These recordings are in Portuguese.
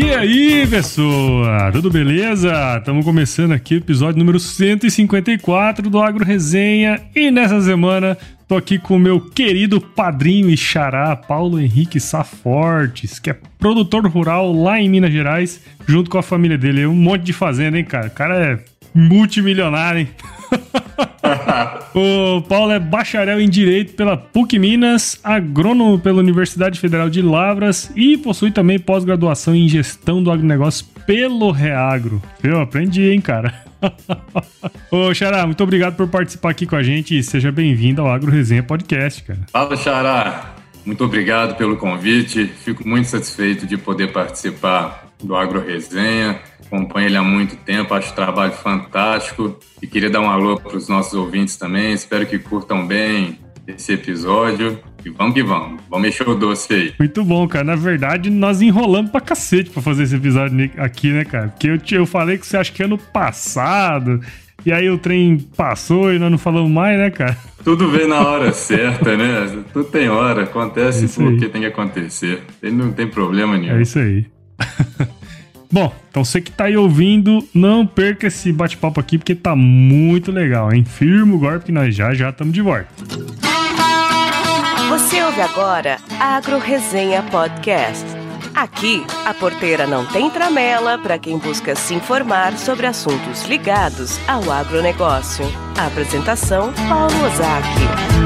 E aí, pessoa? Tudo beleza? Estamos começando aqui o episódio número 154 do Agro Resenha e nessa semana tô aqui com o meu querido padrinho e xará, Paulo Henrique Safortes, que é produtor rural lá em Minas Gerais, junto com a família dele. Um monte de fazenda, hein, cara? O cara é multimilionário, hein? o Paulo é bacharel em Direito pela PUC Minas, agrônomo pela Universidade Federal de Lavras e possui também pós-graduação em Gestão do Agronegócio pelo Reagro. Eu aprendi, hein, cara? Ô, Xará, muito obrigado por participar aqui com a gente e seja bem-vindo ao Agro Resenha Podcast, cara. Fala, Xará. Muito obrigado pelo convite. Fico muito satisfeito de poder participar do Agro Resenha acompanho ele há muito tempo, acho o trabalho fantástico e queria dar um alô para os nossos ouvintes também. Espero que curtam bem esse episódio. E vamos que vamos. Vamos mexer o doce aí. Muito bom, cara. Na verdade, nós enrolamos pra cacete pra fazer esse episódio aqui, né, cara? Porque eu, eu falei que você acha que ano passado. E aí o trem passou e nós não falamos mais, né, cara? Tudo vem na hora certa, né? Tudo tem hora. Acontece é porque tem que acontecer. Não tem problema nenhum. É isso aí. Bom, então você que tá aí ouvindo, não perca esse bate-papo aqui porque tá muito legal, hein? Firma o golpe que nós já já estamos de volta. Você ouve agora Agro Resenha Podcast. Aqui, a porteira não tem tramela para quem busca se informar sobre assuntos ligados ao agronegócio. A apresentação, Paulo Ozaki.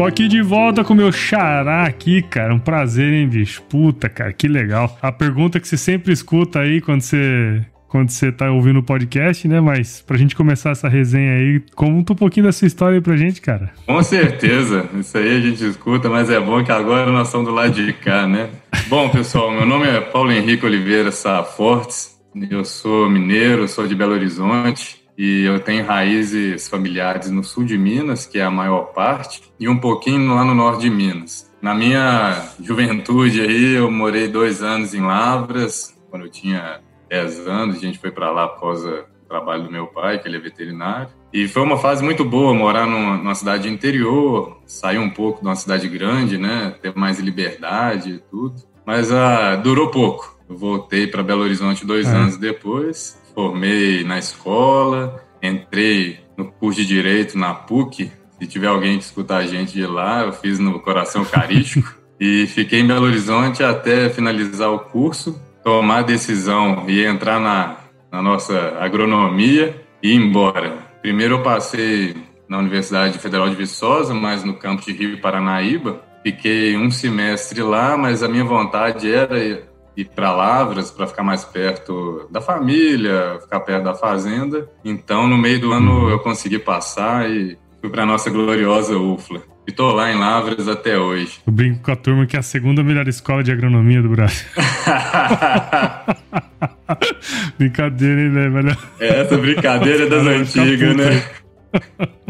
Tô aqui de volta com o meu xará aqui, cara. Um prazer, hein, bicho? Puta, cara, que legal. A pergunta que você sempre escuta aí quando você quando você tá ouvindo o podcast, né? Mas pra gente começar essa resenha aí, conta um pouquinho dessa história aí pra gente, cara. Com certeza. Isso aí a gente escuta, mas é bom que agora nós estamos do lado de cá, né? Bom, pessoal, meu nome é Paulo Henrique Oliveira Safortes. Eu sou mineiro, sou de Belo Horizonte e eu tenho raízes familiares no sul de Minas, que é a maior parte, e um pouquinho lá no norte de Minas. Na minha juventude aí, eu morei dois anos em Lavras, quando eu tinha 10 anos, a gente foi para lá após o trabalho do meu pai, que ele é veterinário. E foi uma fase muito boa morar numa, numa cidade interior, sair um pouco de uma cidade grande, né, ter mais liberdade e tudo. Mas ah, durou pouco. Eu voltei para Belo Horizonte dois é. anos depois formei na escola, entrei no curso de Direito na PUC. Se tiver alguém que escutar a gente de lá, eu fiz no Coração Carístico. e fiquei em Belo Horizonte até finalizar o curso, tomar a decisão e entrar na, na nossa agronomia e ir embora. Primeiro eu passei na Universidade Federal de Viçosa, mas no campus de Rio Paranaíba. Fiquei um semestre lá, mas a minha vontade era ir para Lavras para ficar mais perto da família, ficar perto da fazenda. Então, no meio do ano eu consegui passar e fui para nossa gloriosa UFLA. E tô lá em Lavras até hoje. Eu brinco com a turma que é a segunda melhor escola de agronomia do Brasil. brincadeira, hein, velho? É, essa brincadeira é das antigas, né?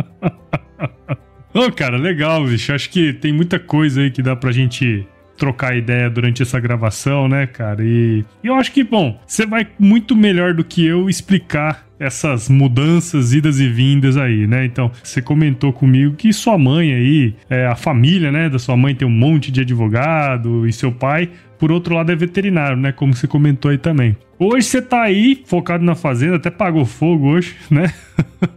Ô, oh, cara, legal, bicho. Acho que tem muita coisa aí que dá pra gente trocar ideia durante essa gravação, né, cara? E, eu acho que, bom, você vai muito melhor do que eu explicar essas mudanças, idas e vindas aí, né? Então, você comentou comigo que sua mãe aí, é, a família, né, da sua mãe tem um monte de advogado e seu pai, por outro lado, é veterinário, né? Como você comentou aí também. Hoje você tá aí focado na fazenda, até pagou fogo hoje, né?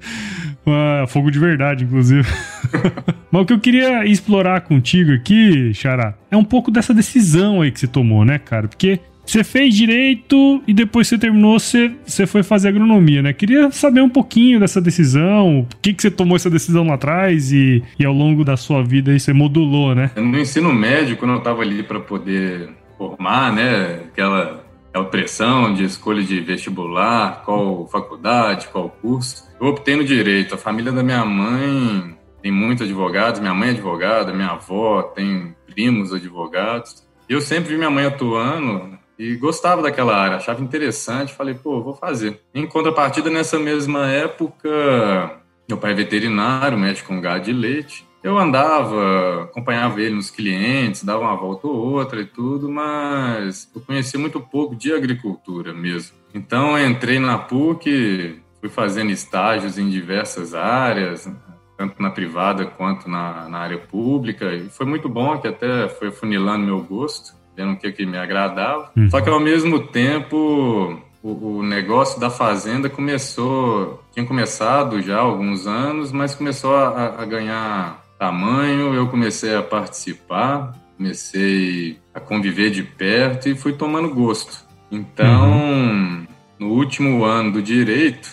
Uh, fogo de verdade, inclusive. Mas o que eu queria explorar contigo aqui, Xará, é um pouco dessa decisão aí que você tomou, né, cara? Porque você fez direito e depois você terminou, você, você foi fazer agronomia, né? Queria saber um pouquinho dessa decisão, por que, que você tomou essa decisão lá atrás e, e ao longo da sua vida aí você modulou, né? No ensino médio, quando eu tava ali para poder formar, né, aquela aquela pressão de escolha de vestibular, qual faculdade, qual curso. Eu optei no direito. A família da minha mãe tem muitos advogados, minha mãe é advogada, minha avó tem primos advogados. Eu sempre vi minha mãe atuando e gostava daquela área, achava interessante, falei, pô, vou fazer. Em contrapartida, nessa mesma época, meu pai é veterinário, médico com gado de leite, eu andava, acompanhava ele nos clientes, dava uma volta ou outra e tudo, mas eu conhecia muito pouco de agricultura mesmo. Então entrei na PUC, fui fazendo estágios em diversas áreas, tanto na privada quanto na, na área pública, e foi muito bom, que até foi funilando meu gosto, vendo o que, que me agradava. Uhum. Só que ao mesmo tempo o, o, negócio da fazenda começou, tinha começado já há alguns anos, mas começou a, a ganhar tamanho, eu comecei a participar, comecei a conviver de perto e fui tomando gosto. Então, uhum. no último ano do direito,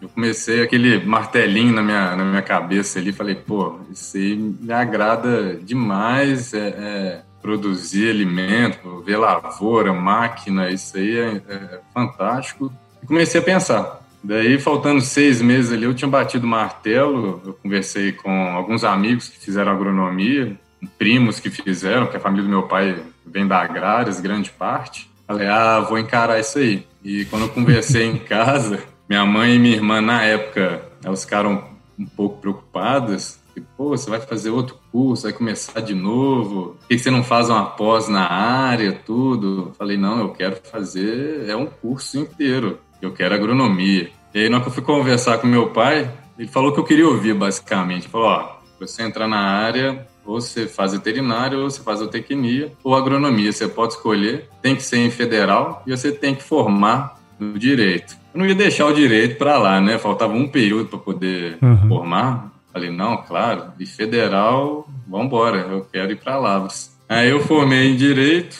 eu comecei aquele martelinho na minha, na minha cabeça ali, falei, pô, isso aí me agrada demais, é, é produzir alimento, ver lavoura, máquina, isso aí é, é fantástico. E comecei a pensar, Daí, faltando seis meses ali, eu tinha batido martelo. Eu conversei com alguns amigos que fizeram agronomia, primos que fizeram, porque a família do meu pai vem da agrárias, grande parte. Falei, ah, vou encarar isso aí. E quando eu conversei em casa, minha mãe e minha irmã, na época, elas ficaram um pouco preocupadas. E, Pô, você vai fazer outro curso, vai começar de novo. Por que você não faz uma pós na área, tudo? Falei, não, eu quero fazer, é um curso inteiro. Eu quero agronomia. E aí, na hora que eu fui conversar com meu pai, ele falou que eu queria ouvir, basicamente. Ele falou: ó, você entrar na área, ou você faz veterinário, ou você faz zootecnia, ou agronomia. Você pode escolher, tem que ser em federal e você tem que formar no direito. Eu não ia deixar o direito para lá, né? Faltava um período para poder uhum. formar. Falei, não, claro, de federal, vamos embora, eu quero ir para Lavras. Aí eu formei em direito,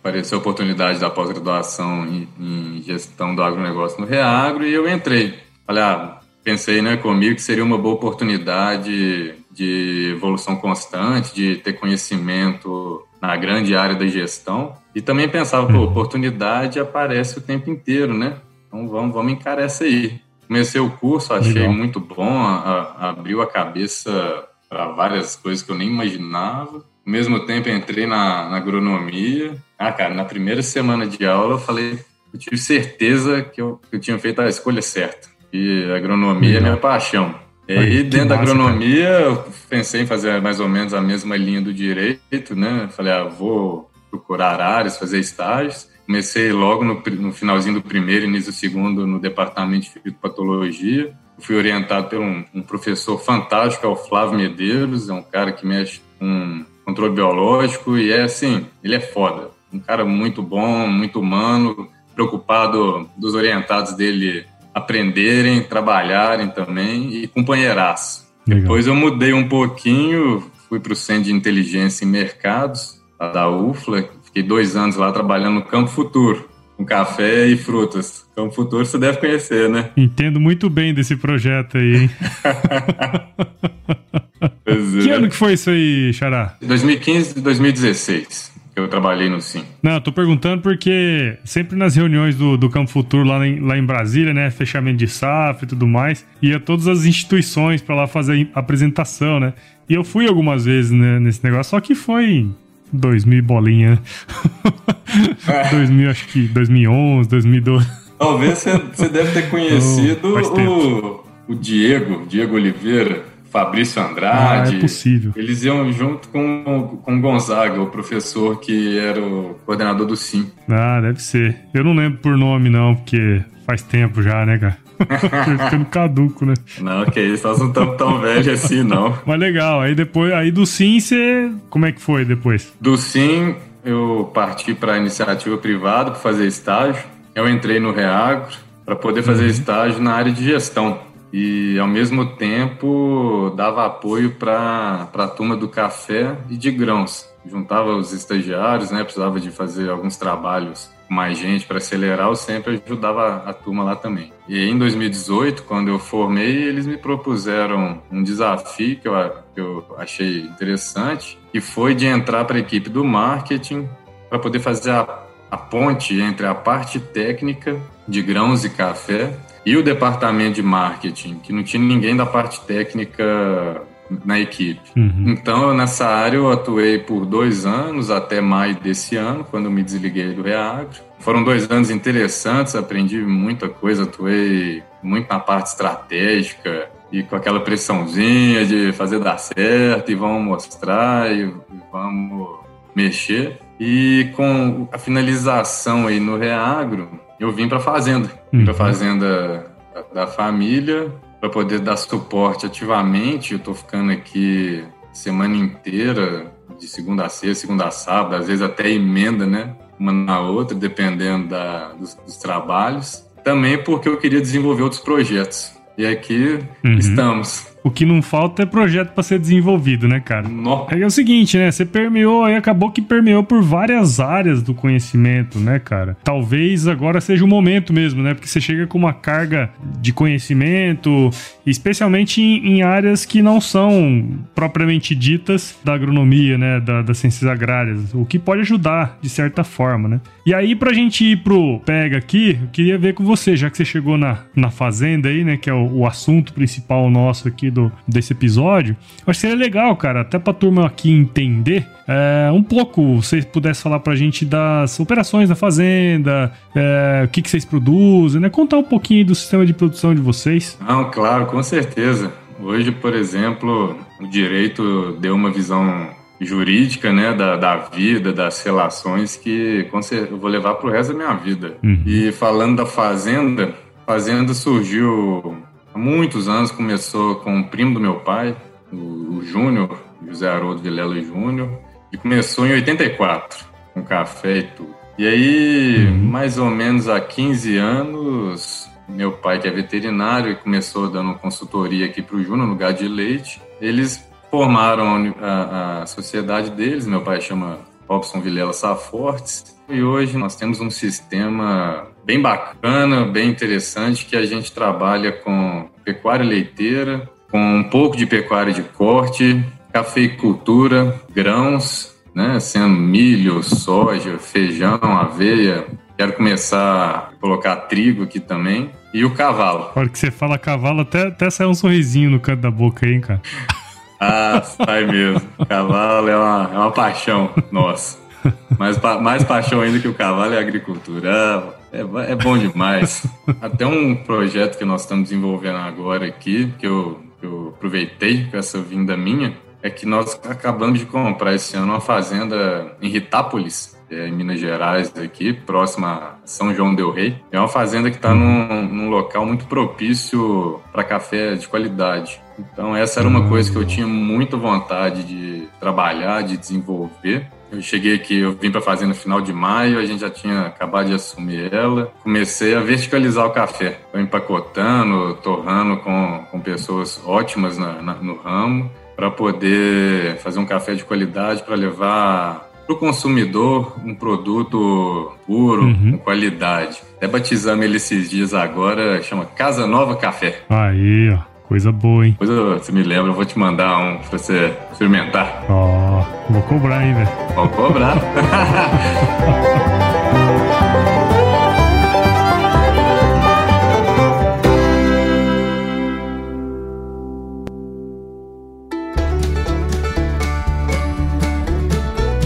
apareceu a oportunidade da pós-graduação em, em, gestão do agronegócio no Reagro e eu entrei. Falei, ah, pensei né, comigo que seria uma boa oportunidade de evolução constante, de ter conhecimento na grande área da gestão. E também pensava, pô, oportunidade aparece o tempo inteiro, né? Então vamos, vamos encarar essa aí. Comecei o curso, achei Legal. muito bom, a, a, abriu a cabeça para várias coisas que eu nem imaginava. Ao mesmo tempo, entrei na, na, agronomia. Ah, cara, na primeira semana de aula, eu falei, eu tive certeza que eu, que eu tinha feito a escolha certa. E agronomia é minha paixão. E aí, dentro da agronomia, cara. eu pensei em fazer mais ou menos a mesma linha do direito, né? Falei, ah, vou procurar áreas, fazer estágios. Comecei logo no, no finalzinho do primeiro, início do segundo, no departamento de fitopatologia. Fui orientado por um, um professor fantástico, é o Flávio Medeiros, é um cara que mexe com controle biológico e é assim, ele é foda. Um cara muito bom, muito humano, preocupado dos orientados dele aprenderem, trabalharem também e companheiraço. Legal. Depois eu mudei um pouquinho, fui para o Centro de Inteligência em Mercados, da UFLA, fiquei dois anos lá trabalhando no Campo Futuro, com café e frutas. Campo Futuro você deve conhecer, né? Entendo muito bem desse projeto aí, hein? que ano que foi isso aí, Xará? 2015 e 2016 que eu trabalhei no Sim. Não, eu tô perguntando porque sempre nas reuniões do, do Campo Futuro lá em, lá em Brasília, né, fechamento de SAF e tudo mais, ia todas as instituições para lá fazer a apresentação, né? E eu fui algumas vezes né, nesse negócio, só que foi 2000 bolinha. É. 2000, acho que 2011, 2012. Talvez você deve ter conhecido oh, o, o Diego, Diego Oliveira. Fabrício Andrade. Ah, é possível. Eles iam junto com, com Gonzaga, o professor que era o coordenador do SIM. Ah, deve ser. Eu não lembro por nome, não, porque faz tempo já, né, cara? Ficando caduco, né? Não, que isso, nós não estamos tão velhos assim, não. Mas legal, aí depois, aí do SIM, você. Como é que foi depois? Do SIM, eu parti para a iniciativa privada para fazer estágio. Eu entrei no Reagro para poder fazer uhum. estágio na área de gestão e ao mesmo tempo dava apoio para a turma do café e de grãos. Juntava os estagiários, né? Precisava de fazer alguns trabalhos mais gente para acelerar, eu sempre ajudava a turma lá também. E em 2018, quando eu formei, eles me propuseram um desafio que eu, que eu achei interessante, que foi de entrar para a equipe do marketing para poder fazer a, a ponte entre a parte técnica de grãos e café e o departamento de marketing, que não tinha ninguém da parte técnica na equipe. Uhum. Então, nessa área, eu atuei por dois anos, até maio desse ano, quando me desliguei do Reagro. Foram dois anos interessantes, aprendi muita coisa, atuei muito na parte estratégica, e com aquela pressãozinha de fazer dar certo e vamos mostrar e, vamos mexer. E com a finalização aí no Reagro, eu vim para a fazenda, vim para a uhum. fazenda da, da família para poder dar suporte ativamente. Eu estou ficando aqui semana inteira, de segunda a sexta, segunda a sábado, às vezes até emenda, né? Uma na outra, dependendo da, dos, dos trabalhos. Também porque eu queria desenvolver outros projetos. E aqui uhum. estamos. O que não falta é projeto para ser desenvolvido, né, cara? Nossa. É o seguinte, né? Você permeou aí, acabou que permeou por várias áreas do conhecimento, né, cara? Talvez agora seja o momento mesmo, né? Porque você chega com uma carga de conhecimento, especialmente em, em áreas que não são propriamente ditas da agronomia, né? Da, das ciências agrárias, o que pode ajudar de certa forma, né? E aí, pra gente ir pro Pega aqui, eu queria ver com você, já que você chegou na, na fazenda aí, né? Que é o, o assunto principal nosso aqui do, desse episódio, eu acho que seria legal, cara, até pra turma aqui entender é, um pouco, se você pudesse falar pra gente das operações da fazenda, é, o que, que vocês produzem, né? Contar um pouquinho do sistema de produção de vocês. Não, claro, com certeza. Hoje, por exemplo, o direito deu uma visão jurídica, né, da, da vida, das relações que eu vou levar para o resto da minha vida. Uhum. E falando da fazenda, fazenda surgiu há muitos anos, começou com um primo do meu pai, o, o Júnior, José Haroldo Vilela Júnior, e começou em 84, com café e tudo. E aí, uhum. mais ou menos há 15 anos, meu pai, que é veterinário, e começou dando consultoria aqui para o Júnior, no lugar de leite, eles formaram a, a, sociedade deles, meu pai chama Robson Vilela Safortes, e hoje nós temos um sistema bem bacana, bem interessante, que a gente trabalha com pecuária leiteira, com um pouco de pecuária de corte, cafeicultura, grãos, né, sendo milho, soja, feijão, aveia. Quero começar a colocar trigo aqui também. E o cavalo. A hora que você fala cavalo, até, até sai um sorrisinho no canto da boca hein, cara. Ah, sai mesmo. Cavalo é uma, é uma paixão nossa. Mais, mais paixão ainda que o cavalo é a agricultura. É, é bom demais. Até um projeto que nós estamos desenvolvendo agora aqui, que eu, que eu aproveitei com essa vinda minha, é que nós acabamos de comprar esse ano uma fazenda em Ritápolis, é, em Minas Gerais, aqui, próxima a São João del Rei. É uma fazenda que está num, num, local muito propício para café de qualidade. Então, essa era uma coisa que eu tinha muita vontade de trabalhar, de desenvolver. Eu cheguei aqui, eu vim para a fazenda no final de maio, a gente já tinha acabado de assumir ela. Comecei a verticalizar o café. Estou empacotando, torrando com, com pessoas ótimas na, na, no ramo para poder fazer um café de qualidade para levar para o consumidor um produto puro, uhum. com qualidade. Até batizamos ele esses dias agora, chama Casa Nova Café. Aí, ó. Coisa boa, hein? Coisa, você me lembra, eu vou te mandar um pra você experimentar. Ó, oh, vou cobrar ainda. Vou cobrar.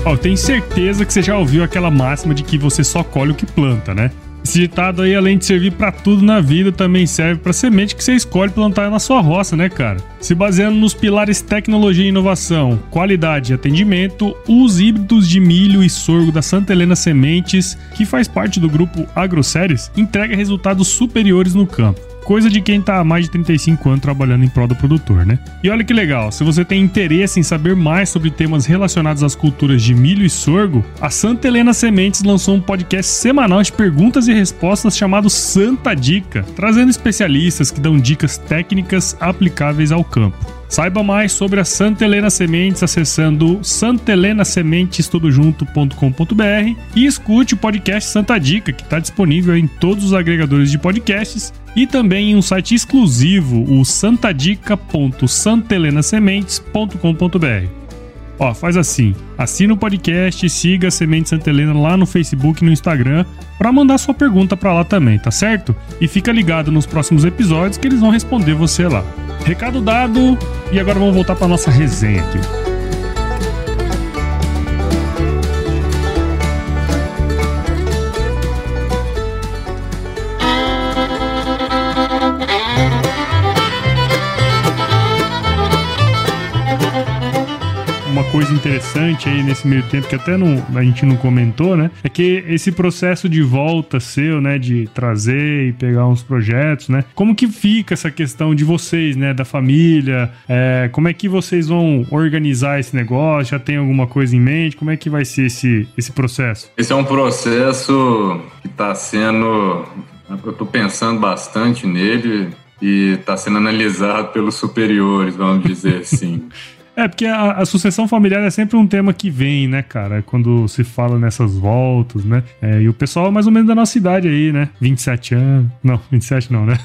Ó, oh, tenho certeza que você já ouviu aquela máxima de que você só colhe o que planta, né? Esse ditado aí, além de servir para tudo na vida, também serve para semente que você escolhe plantar na sua roça, né, cara? Se baseando nos pilares tecnologia e inovação, qualidade e atendimento, os híbridos de milho e sorgo da Santa Helena Sementes, que faz parte do grupo AgroSéries, entrega resultados superiores no campo coisa de quem tá há mais de 35 anos trabalhando em prol do produtor, né? E olha que legal, se você tem interesse em saber mais sobre temas relacionados às culturas de milho e sorgo, a Santa Helena Sementes lançou um podcast semanal de perguntas e respostas chamado Santa Dica, trazendo especialistas que dão dicas técnicas aplicáveis ao campo. Saiba mais sobre a Santa Helena Sementes acessando santelenasementestudojunto.com.br e escute o podcast Santa Dica, que está disponível em todos os agregadores de podcasts e também em um site exclusivo, o santadica.santelenasementes.com.br. Ó, faz assim, assina o podcast, siga a Semente Santa Helena lá no Facebook e no Instagram para mandar sua pergunta para lá também, tá certo? E fica ligado nos próximos episódios que eles vão responder você lá. Recado dado, e agora vamos voltar para nossa resenha aqui. Interessante aí nesse meio tempo, que até não, a gente não comentou, né? É que esse processo de volta seu, né? De trazer e pegar uns projetos, né? Como que fica essa questão de vocês, né? Da família? É, como é que vocês vão organizar esse negócio? Já tem alguma coisa em mente? Como é que vai ser esse, esse processo? Esse é um processo que está sendo. Eu estou pensando bastante nele e está sendo analisado pelos superiores, vamos dizer assim. É, porque a, a, sucessão familiar é sempre um tema que vem, né, cara? Quando se fala nessas voltas, né? É, e o pessoal é mais ou menos da nossa idade aí, né? 27 anos. Não, 27 não, né?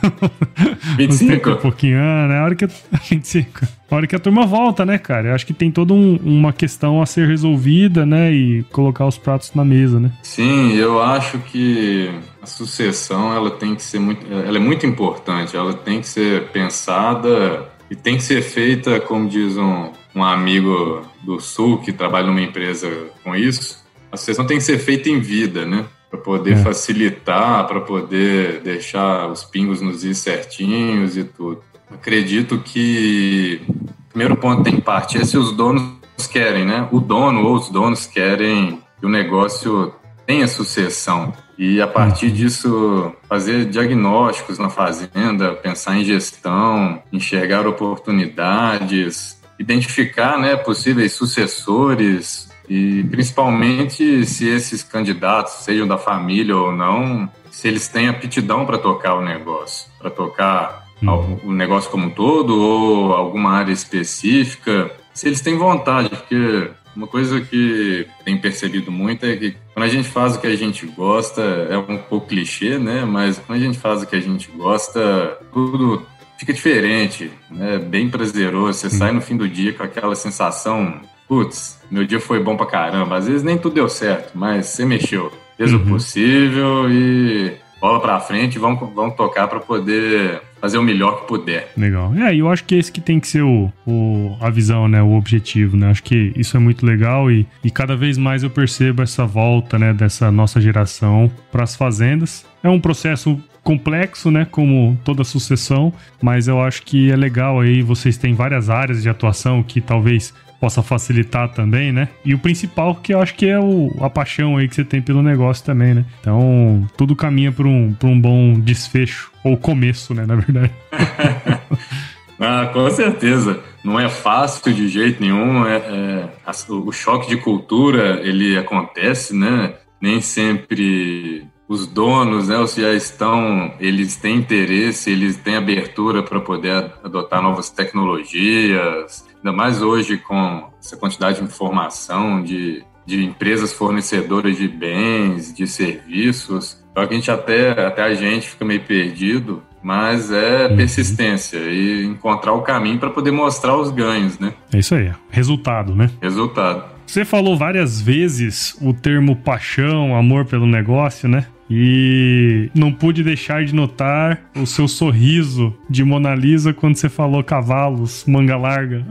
25. um pouquinho, né? A hora que. 25. A hora que a turma volta, né, cara? Eu acho que tem toda um, uma questão a ser resolvida, né? E colocar os pratos na mesa, né? Sim, eu acho que a sucessão, ela tem que ser muito. Ela é muito importante, ela tem que ser pensada e tem que ser feita, como diz um, um amigo do Sul que trabalha numa empresa com isso, a sucessão tem que ser feita em vida, né? Para poder é. facilitar, para poder deixar os pingos nos is certinhos e tudo. Acredito que o primeiro ponto tem que partir é se os donos querem, né? O dono ou os donos querem que o negócio tenha sucessão. E a partir uhum. disso, fazer diagnósticos na fazenda, pensar em gestão, enxergar oportunidades, identificar né, possíveis sucessores e principalmente se esses candidatos, sejam da família ou não, se eles têm aptidão para tocar o negócio, para tocar uhum. o negócio como um todo ou alguma área específica, se eles têm vontade, porque uma coisa que tem percebido muito é que quando a gente faz o que a gente gosta, é um pouco clichê, né? Mas quando a gente faz o que a gente gosta, tudo fica diferente, né? Bem prazeroso. Você sai no fim do dia com aquela sensação, putz, meu dia foi bom pra caramba. Às vezes nem tudo deu certo, mas você mexeu, fez uhum. o possível e bola pra frente, vamos, vamos tocar para poder fazer o melhor que puder. Legal. É, eu acho que esse que tem que ser o, o, a visão, né? O objetivo, né? Acho que isso é muito legal e, e cada vez mais eu percebo essa volta, né? Dessa nossa geração para as fazendas. É um processo complexo, né, como toda sucessão, mas eu acho que é legal aí, vocês têm várias áreas de atuação que talvez possa facilitar também, né? E o principal que eu acho que é o, a paixão aí que você tem pelo negócio também, né? Então, tudo caminha para um, um bom desfecho, ou começo, né, na verdade. ah, com certeza. Não é fácil de jeito nenhum. É, é, o choque de cultura, ele acontece, né? Nem sempre os donos, né, os já estão, eles têm interesse, eles têm abertura para poder adotar novas tecnologias, ainda mais hoje com essa quantidade de informação de, de empresas fornecedoras de bens, de serviços. Então a gente até, até a gente fica meio perdido, mas é uhum. persistência e encontrar o caminho para poder mostrar os ganhos, né? É isso aí, resultado, né? Resultado. Você falou várias vezes o termo paixão, amor pelo negócio, né? E não pude deixar de notar o seu sorriso de Mona Lisa quando você falou cavalos, manga larga.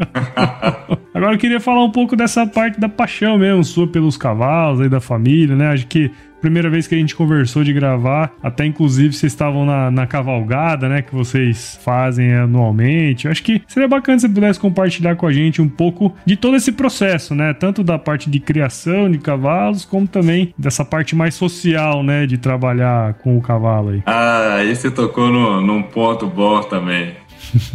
Agora eu queria falar um pouco dessa parte da paixão mesmo, sua pelos cavalos aí da família, né? Acho que primeira vez que a gente conversou de gravar, até inclusive vocês estavam na, na cavalgada, né, que vocês fazem anualmente. Eu acho que seria bacana se você pudesse compartilhar com a gente um pouco de todo esse processo, né, tanto da parte de criação de cavalos, como também dessa parte mais social, né, de trabalhar com o cavalo aí. Ah, aí você tocou no, num ponto bom também.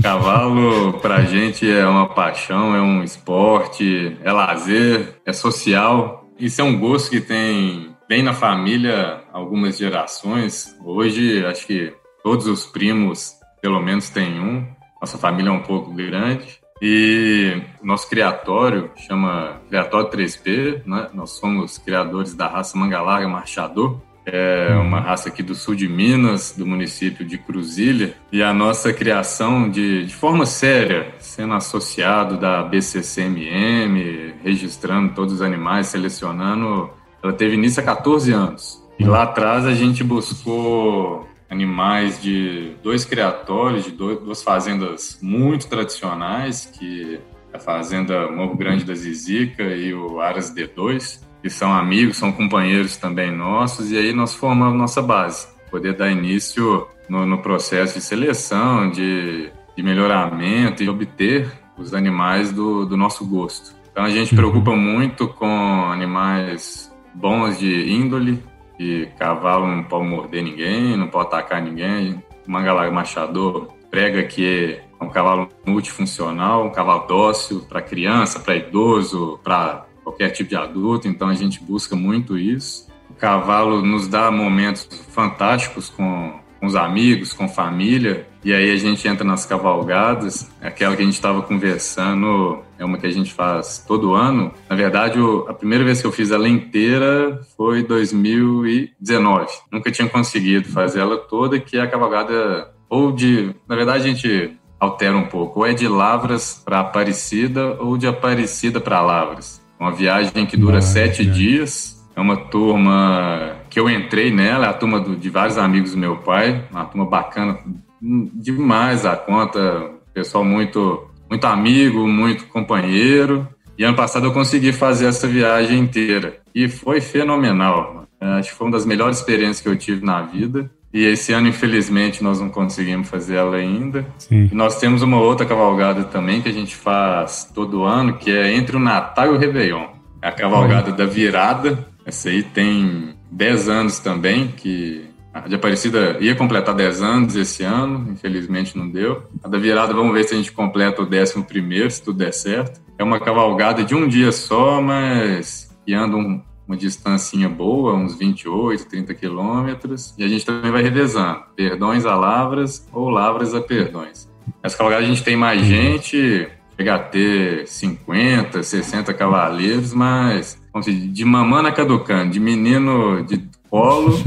Cavalo pra gente é uma paixão, é um esporte, é lazer, é social. Isso é um gosto que tem bem na família algumas gerações. Hoje, acho que todos os primos, pelo menos, têm um. Nossa família é um pouco grande. E nosso criatório chama Criatório 3P, né? Nós somos criadores da raça Mangalarga Marchador. É uma raça aqui do sul de Minas, do município de Cruzilha. E a nossa criação de, de forma séria, sendo associado da BCCMM, registrando todos os animais, selecionando ela teve início há 14 anos. E lá atrás a gente buscou animais de dois criatórios, de duas fazendas muito tradicionais, que é a fazenda Morro Grande da Zizica e o Aras D2, que são amigos, são companheiros também nossos, e aí nós formamos nossa base, poder dar início no, no processo de seleção, de, de melhoramento e obter os animais do, do nosso gosto. Então a gente preocupa muito com animais bons de índole, que cavalo não pode morder ninguém, não pode atacar ninguém. Mangalaga machador prega que é um cavalo multifuncional, um cavalo dócil para criança, para idoso, para qualquer tipo de adulto, então a gente busca muito isso. O cavalo nos dá momentos fantásticos com, com os amigos, com família, e aí a gente entra nas cavalgadas, aquela que a gente estava conversando, é uma que a gente faz todo ano. Na verdade, a primeira vez que eu fiz ela inteira foi 2019. Nunca tinha conseguido fazer ela toda, que é a cavalgada ou de, na verdade a gente altera um pouco, ou é de Lavras para Aparecida ou de Aparecida para Lavras. Uma viagem que dura sete dias. É uma turma que eu entrei nela, é a turma do, de vários amigos do meu pai, uma turma bacana demais a conta, pessoal muito, muito amigo, muito companheiro. E ano passado eu consegui fazer essa viagem inteira e foi fenomenal. Acho que foi uma das melhores experiências que eu tive na vida. E esse ano, infelizmente, nós não conseguimos fazer ela ainda. Sim. E nós temos uma outra cavalgada também que a gente faz todo ano, que é entre o Natal e o Réveillon. É a cavalgada da virada. Essa aí tem 10 anos também, que a de Aparecida ia completar 10 anos esse ano, infelizmente não deu. A da virada, vamos ver se a gente completa o 11 primeiro, se tudo der certo. É uma cavalgada de um dia só, mas que anda um, uma distância boa, uns 28, 30 quilômetros, e a gente também vai revezando, perdões a lavras ou lavras a perdões. Essa cavalgada a gente tem mais gente, chega a ter 50, 60 cavaleiros, mas dizer, de mamana caducando, de menino de colo,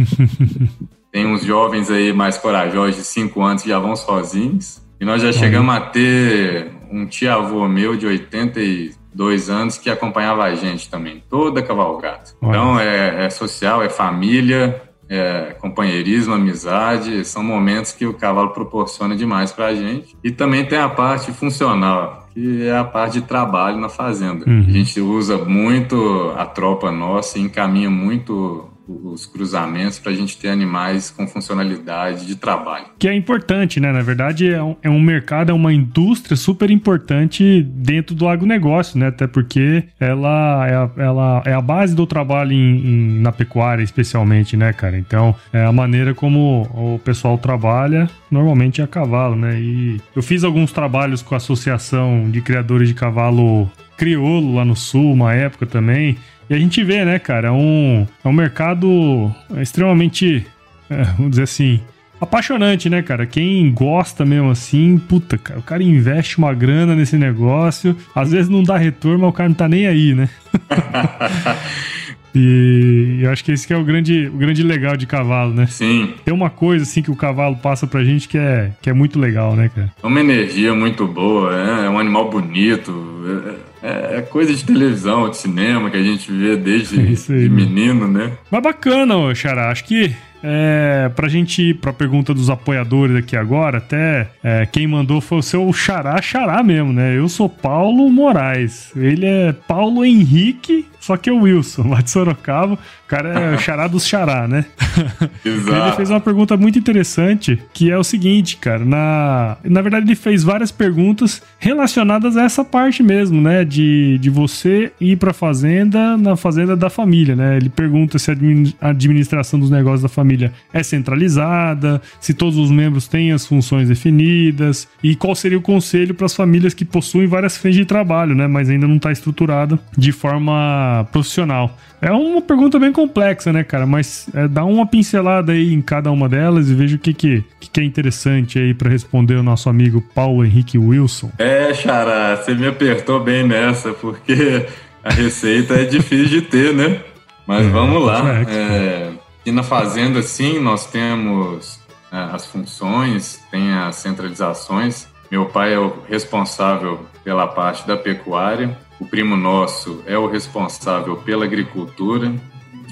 tem uns jovens aí mais corajosos de 5 anos que já vão sozinhos, e nós já chegamos a ter um tia-avô meu de 80 e dois anos que acompanhava a gente também, toda cavalgada. Então é, é, social, é família, é companheirismo, amizade, são momentos que o cavalo proporciona demais para a gente. E também tem a parte funcional, que é a parte de trabalho na fazenda. Uhum. A gente usa muito a tropa nossa e encaminha muito os cruzamentos para a gente ter animais com funcionalidade de trabalho. Que é importante, né? Na verdade, é um, é um, mercado, é uma indústria super importante dentro do agronegócio, né? Até porque ela é a, ela é a base do trabalho em, em, na pecuária, especialmente, né, cara? Então, é a maneira como o pessoal trabalha, normalmente é a cavalo, né? E eu fiz alguns trabalhos com a Associação de Criadores de Cavalo Criolo lá no Sul, uma época também. E a gente vê, né, cara, é um, é um mercado extremamente, é, vamos dizer assim, apaixonante, né, cara? Quem gosta mesmo assim, puta, cara, o cara investe uma grana nesse negócio, às vezes não dá retorno, mas o cara não tá nem aí, né? E eu acho que esse que é o grande, o grande legal de cavalo, né? Sim. Tem uma coisa assim que o cavalo passa pra gente que é, que é muito legal, né, cara? É uma energia muito boa, é, é um animal bonito, é, é, é, coisa de televisão, de cinema que a gente vê desde de menino, né? Mas bacana, ô Xará. Acho que é, pra gente ir pra pergunta dos apoiadores aqui agora, até é, quem mandou foi o seu Xará Xará mesmo, né? Eu sou Paulo Moraes. Ele é Paulo Henrique só que é o Wilson, lá de Sorocaba, o cara é o xará dos xará, né? Exato. Ele fez uma pergunta muito interessante, que é o seguinte, cara, na, na verdade ele fez várias perguntas relacionadas a essa parte mesmo, né, de, de você ir pra fazenda, na fazenda da família, né? Ele pergunta se a administração dos negócios da família é centralizada, se todos os membros têm as funções definidas e qual seria o conselho para as famílias que possuem várias frentes de trabalho, né, mas ainda não está estruturada de forma profissional? É uma pergunta bem complexa, né, cara? Mas é, dá uma pincelada aí em cada uma delas e veja o que, que, que é interessante aí para responder o nosso amigo Paulo Henrique Wilson. É, Xará, você me apertou bem nessa, porque a receita é difícil de ter, né? Mas é, vamos lá. É, e na fazenda, sim, nós temos é, as funções, tem as centralizações. Meu pai é o responsável pela parte da pecuária o primo nosso é o responsável pela agricultura.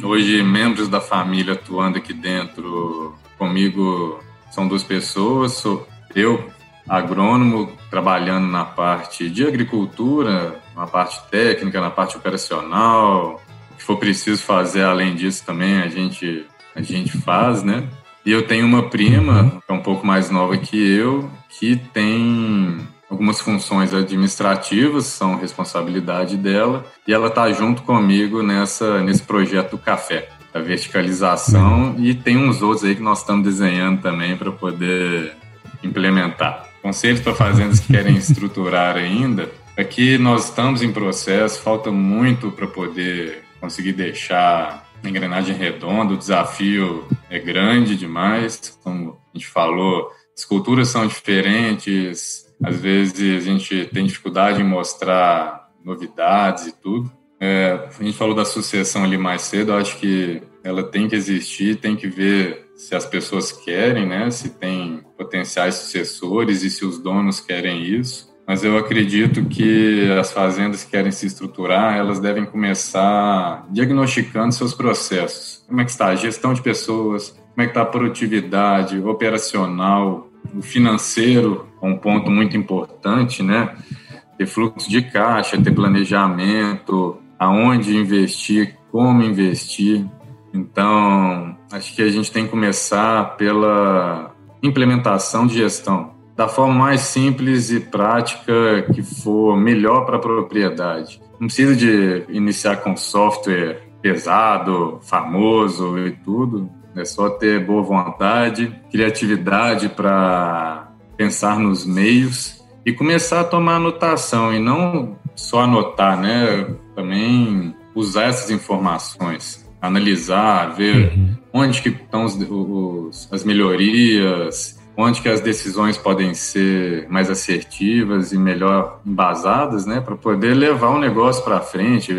Hoje, membros da família atuando aqui dentro comigo são duas pessoas. Sou eu, agrônomo, trabalhando na parte de agricultura, na parte técnica, na parte operacional. O que for preciso fazer além disso também a gente, a gente faz, né? E eu tenho uma prima, que é um pouco mais nova que eu, que tem algumas funções administrativas, são responsabilidade dela, e ela está junto comigo nessa, nesse projeto do café, da verticalização, e tem uns outros aí que nós estamos desenhando também para poder implementar. Conselhos para fazendas que querem estruturar ainda, aqui nós estamos em processo, falta muito para poder conseguir deixar a engrenagem redonda, o desafio é grande demais, como a gente falou, as culturas são diferentes, às vezes a gente tem dificuldade em mostrar novidades e tudo. É, a gente falou da sucessão ali mais cedo, eu acho que ela tem que existir, tem que ver se as pessoas querem, né? Se tem potenciais sucessores e se os donos querem isso. Mas eu acredito que as fazendas que querem se estruturar, elas devem começar diagnosticando seus processos. Como é que está a gestão de pessoas, como é que está a produtividade operacional, o financeiro, é um ponto muito importante, né? Ter fluxo de caixa, ter planejamento, aonde investir, como investir. Então, acho que a gente tem que começar pela implementação de gestão da forma mais simples e prática que for melhor para a propriedade. Não precisa de iniciar com software pesado, famoso e tudo. É só ter boa vontade, criatividade para pensar nos meios e começar a tomar anotação e não só anotar, né? Também usar essas informações, analisar, ver uhum. onde que estão os, os, as melhorias, onde que as decisões podem ser mais assertivas e melhor embasadas, né, para poder levar o negócio para frente,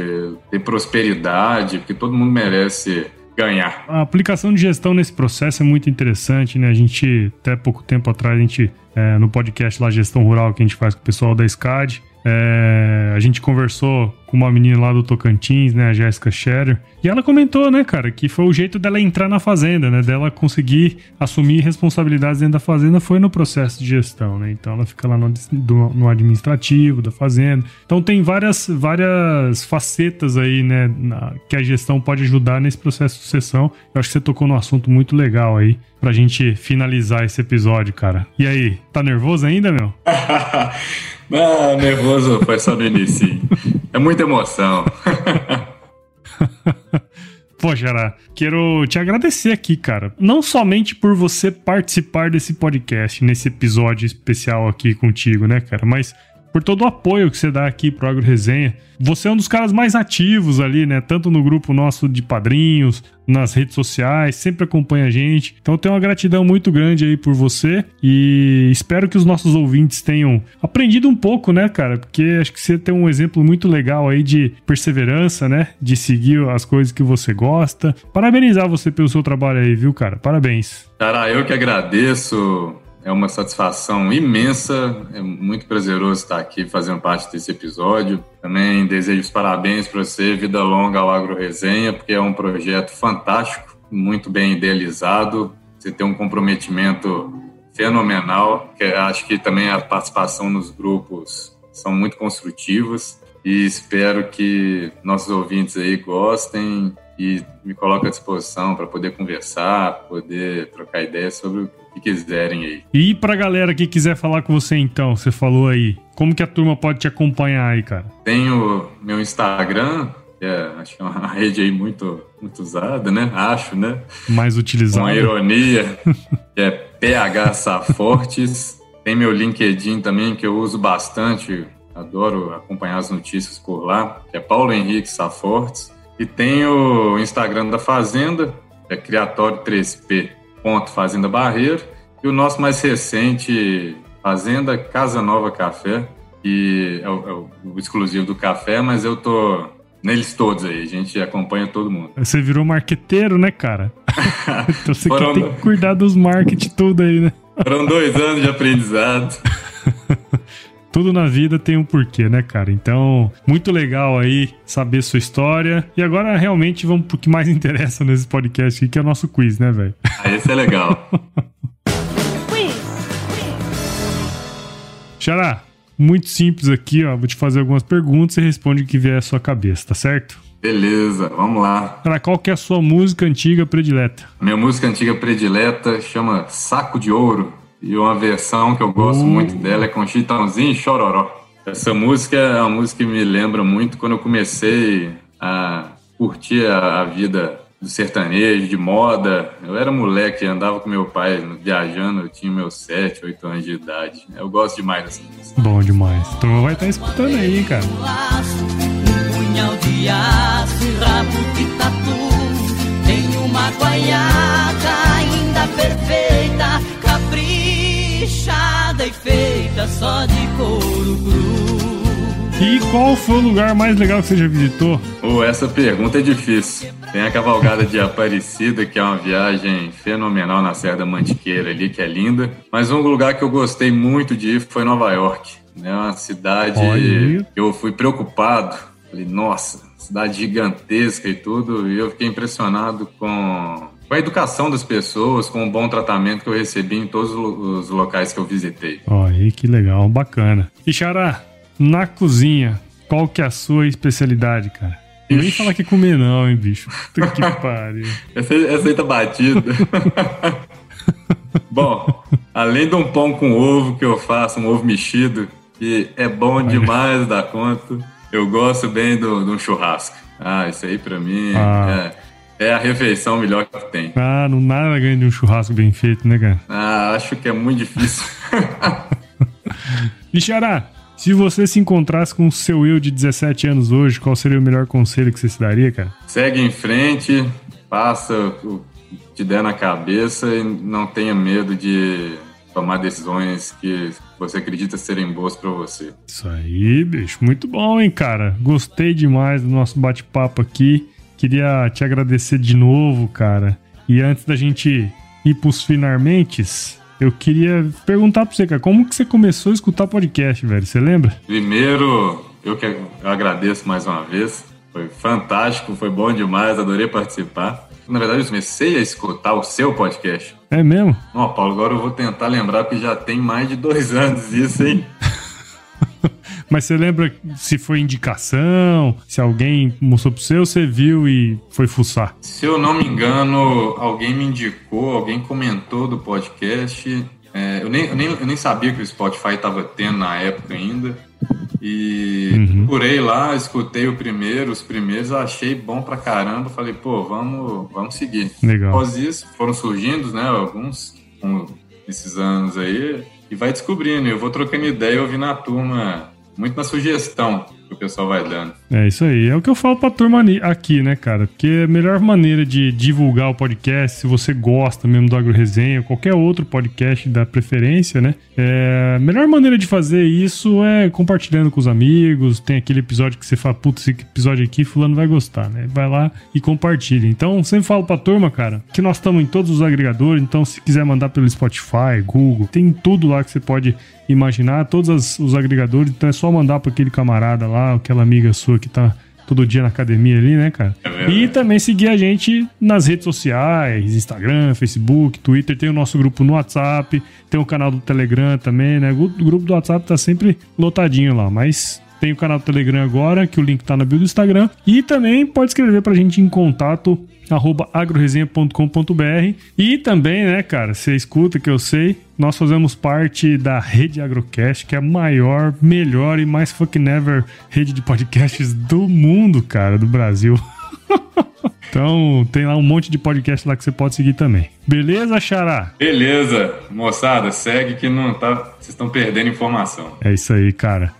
ter prosperidade, porque todo mundo merece ganhar. A aplicação de gestão nesse processo é muito interessante, né? A gente, até pouco tempo atrás, a gente, é, no podcast lá, Gestão Rural, que a gente faz com o pessoal da SCAD, é, a gente conversou com uma menina lá do Tocantins, né, a Jéssica Scherer, e ela comentou, né, cara, que foi o jeito dela entrar na fazenda, né, dela conseguir assumir responsabilidades dentro da fazenda foi no processo de gestão, né, então ela fica lá no, no administrativo da fazenda. Então tem várias, várias facetas aí, né, na, que a gestão pode ajudar nesse processo de sucessão. Eu acho que você tocou num assunto muito legal aí pra gente finalizar esse episódio, cara. E aí, tá nervoso ainda, meu? Ah, nervoso foi só no início. É muita emoção. Pô, Xará, quero te agradecer aqui, cara. Não somente por você participar desse podcast, nesse episódio especial aqui contigo, né, cara? Mas por todo o apoio que você dá aqui pro Agro Resenha. Você é um dos caras mais ativos ali, né? Tanto no grupo nosso de padrinhos, nas redes sociais, sempre acompanha a gente. Então eu tenho uma gratidão muito grande aí por você e espero que os nossos ouvintes tenham aprendido um pouco, né, cara? Porque acho que você tem um exemplo muito legal aí de perseverança, né? De seguir as coisas que você gosta. Parabenizar você pelo seu trabalho aí, viu, cara? Parabéns. Cara, eu que agradeço é uma satisfação imensa, é muito prazeroso estar aqui fazendo parte desse episódio. Também desejo os parabéns para você, vida longa ao Agro Resenha, porque é um projeto fantástico, muito bem idealizado. Você tem um comprometimento fenomenal, que acho que também a participação nos grupos são muito construtivas e espero que nossos ouvintes aí gostem e me coloquem à disposição para poder conversar, poder trocar ideias sobre o que quiserem aí. E pra galera que quiser falar com você então, você falou aí, como que a turma pode te acompanhar aí, cara? Tenho meu Instagram, que é, acho que é uma rede aí muito, muito usada, né? Acho, né? Mais utilizada. Com a ironia, que é PH Safortes. Tem meu LinkedIn também, que eu uso bastante, adoro acompanhar as notícias por lá, que é Paulo Henrique Safortes. E tem o Instagram da Fazenda, que é Criatório 3P ponto Fazenda Barreiro e o nosso mais recente Fazenda Casa Nova Café, que é o, é o exclusivo do café, mas eu tô neles todos aí, a gente acompanha todo mundo. Você virou marqueteiro, né, cara? então você Foram... tem que cuidar dos marketing tudo aí, né? Foram dois anos de aprendizado. Tudo na vida tem um porquê, né, cara? Então, muito legal aí saber sua história. E agora, realmente, vamos pro que mais interessa nesse podcast aqui, que é o nosso quiz, né, velho? Ah, esse é legal. Xará, muito simples aqui, ó. Vou te fazer algumas perguntas e responde o que vier à sua cabeça, tá certo? Beleza, vamos lá. Cara, qual que é a sua música antiga predileta? Minha música antiga predileta chama Saco de Ouro, e uma versão que eu gosto Uh. muito dela é com Chitãozinho e Chororó. Essa música é uma música que me lembra muito quando eu comecei a curtir a, a vida do sertanejo, de moda. Eu era moleque, andava com meu pai viajando, eu tinha meus 7, 8 anos de idade. Eu gosto demais dessa música. Bom demais. A turma vai estar escutando aí, cara. um punhal de aço rabo de tatu. Tem uma guaiaca ainda perfeita, caprichada e feita só de couro cru. E qual foi o lugar mais legal que você já visitou? Oh, essa pergunta é difícil. Tem a cavalgada de Aparecida, que é uma viagem fenomenal na Serra da Mantiqueira ali, que é linda. Mas um lugar que eu gostei muito de ir foi Nova York. É uma cidade Olha. que eu fui preocupado. Falei, nossa, cidade gigantesca e tudo. E eu fiquei impressionado com, com a educação das pessoas, com o bom tratamento que eu recebi em todos os locais que eu visitei. Ó, aí que legal, bacana. E Xará, na cozinha, qual que é a sua especialidade, cara? Não Nem Ixi. falar que comer não, hein, bicho. Puta que pariu. Essa, essa aí tá batida. bom, além de um pão com ovo que eu faço, um ovo mexido, que é bom demais da conta, eu gosto bem do- de um churrasco. Ah, isso aí pra mim Ah. é, é a refeição melhor que tem. Ah, não nada ganha de um churrasco bem feito, né, cara? Ah, acho que é muito difícil. E Xará, se você se encontrasse com o seu eu de 17 anos hoje, qual seria o melhor conselho que você se daria, cara? Segue em frente, passa o que te der na cabeça e não tenha medo de tomar decisões que você acredita serem boas pra você. Isso aí, bicho. Muito bom, hein, cara? Gostei demais do nosso bate-papo aqui. Queria te agradecer de novo, cara. E antes da gente ir pros finalmentes, eu queria perguntar pra você, cara, como que você começou a escutar podcast, velho? Você lembra? Primeiro, eu que eu agradeço mais uma vez. Foi fantástico, foi bom demais, adorei participar. Na verdade, eu comecei a escutar o seu podcast. É mesmo? Ó, Paulo, agora eu vou tentar lembrar que já tem mais de dois anos isso, hein? Mas você lembra se foi indicação, se alguém mostrou pro ou você viu e foi fuçar? Se eu não me engano, alguém me indicou, alguém comentou do podcast. É, eu, nem, eu, nem, eu nem sabia que o Spotify estava tendo na época ainda. E Uhum. procurei lá, escutei o primeiro, os primeiros, eu achei bom pra caramba. Falei, pô, vamos, vamos seguir. Legal. Após isso, foram surgindo, né, alguns com esses anos aí, e vai descobrindo. Eu vou trocando ideia, ouvindo a turma, muito na sugestão que o pessoal vai dando. É isso aí. É o que eu falo pra turma aqui, né, cara? Porque a melhor maneira de divulgar o podcast, se você gosta mesmo do Agro Resenha, qualquer outro podcast da preferência, né? É, a melhor maneira de fazer isso é compartilhando com os amigos. Tem aquele episódio que você fala, putz, esse episódio aqui, fulano vai gostar, né? Vai lá e compartilha. Então, sempre falo pra turma, cara, que nós estamos em todos os agregadores. Então, se quiser mandar pelo Spotify, Google, tem tudo lá que você pode imaginar, todos os agregadores. Então, é só mandar pra aquele camarada lá, aquela amiga sua que tá todo dia na academia ali, né, cara? É e também seguir a gente nas redes sociais, Instagram, Facebook, Twitter, tem o nosso grupo no WhatsApp, tem o canal do Telegram também, né? O grupo do WhatsApp tá sempre lotadinho lá, mas tem o canal do Telegram agora, que o link tá na bio do Instagram. E também pode escrever pra gente em contato arroba agroresenha.com.br e também, né, cara, você escuta que eu sei, nós fazemos parte da Rede Agrocast, que é a maior, melhor e mais fuck never rede de podcasts do mundo, cara, do Brasil. então, tem lá um monte de podcast lá que você pode seguir também. Beleza, Xará? Beleza, moçada, segue que não tá. Vocês estão perdendo informação. É isso aí, cara.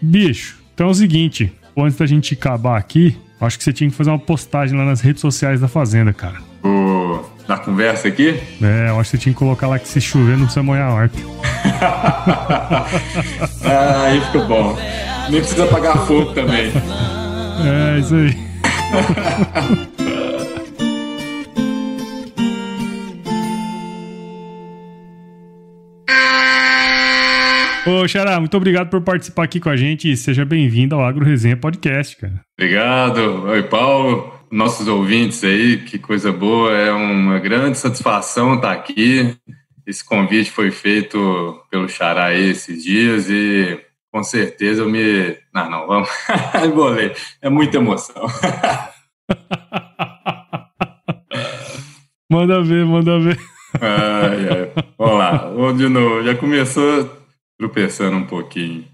Bicho, então é o seguinte, antes da gente acabar aqui, acho que você tinha que fazer uma postagem lá nas redes sociais da Fazenda, cara. O, na conversa aqui, É, eu acho que você tinha que colocar lá que se chover não precisa molhar a horta. ah, aí fica bom. Nem precisa apagar fogo também. É, isso aí. Ô, Xará, muito obrigado por participar aqui com a gente e seja bem-vindo ao Agro Resenha Podcast, cara. Obrigado. Oi, Paulo. Nossos ouvintes aí, que coisa boa. É uma grande satisfação estar aqui. Esse convite foi feito pelo Xará aí esses dias e com certeza eu me. Não, não, vamos. Embolei. É muita emoção. manda ver, manda ver. Ai, ai. Vamos lá, vamos de novo. Já começou tropeçando um pouquinho.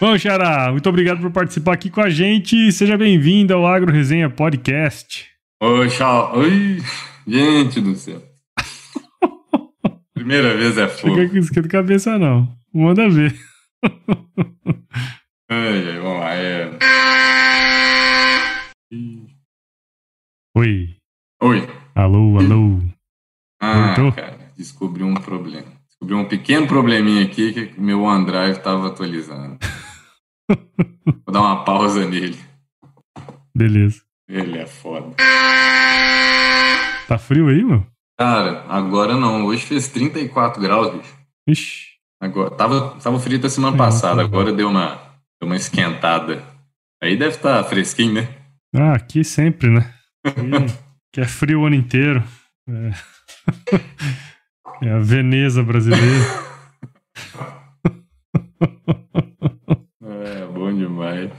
Bom, Xará, muito obrigado por participar aqui com a gente. Seja bem-vindo ao Agro Resenha Podcast. Oi, tchau. Oi, gente do céu. Primeira vez é fogo. Fica com isso de cabeça, não. Manda ver. Ai, ai, vamos lá. É... Oi. Oi. Alô, alô. Ah, Voltou? cara, descobri um problema. Descobri um pequeno probleminha aqui que meu OneDrive estava atualizando. Vou dar uma pausa nele. Beleza. Ele é foda. Tá frio aí, meu? Cara, agora não. Hoje fez 34 graus, bicho. Ixi. Agora, tava, tava frio até semana passada, agora deu uma, deu uma esquentada. Aí deve estar fresquinho, né? Ah, aqui sempre, né? Aqui, que é frio o ano inteiro. É, é a Veneza brasileira. É, bom demais.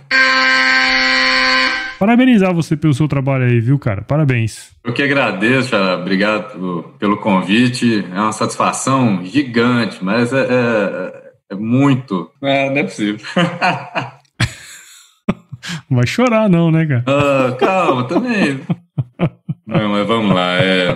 Parabenizar você pelo seu trabalho aí, viu, cara? Parabéns. Eu que agradeço, cara. obrigado pelo, pelo convite. É uma satisfação gigante, mas é, é, é muito. É, não é possível. Não vai chorar, não, né, cara? Ah, calma, também. Não, mas vamos lá. É...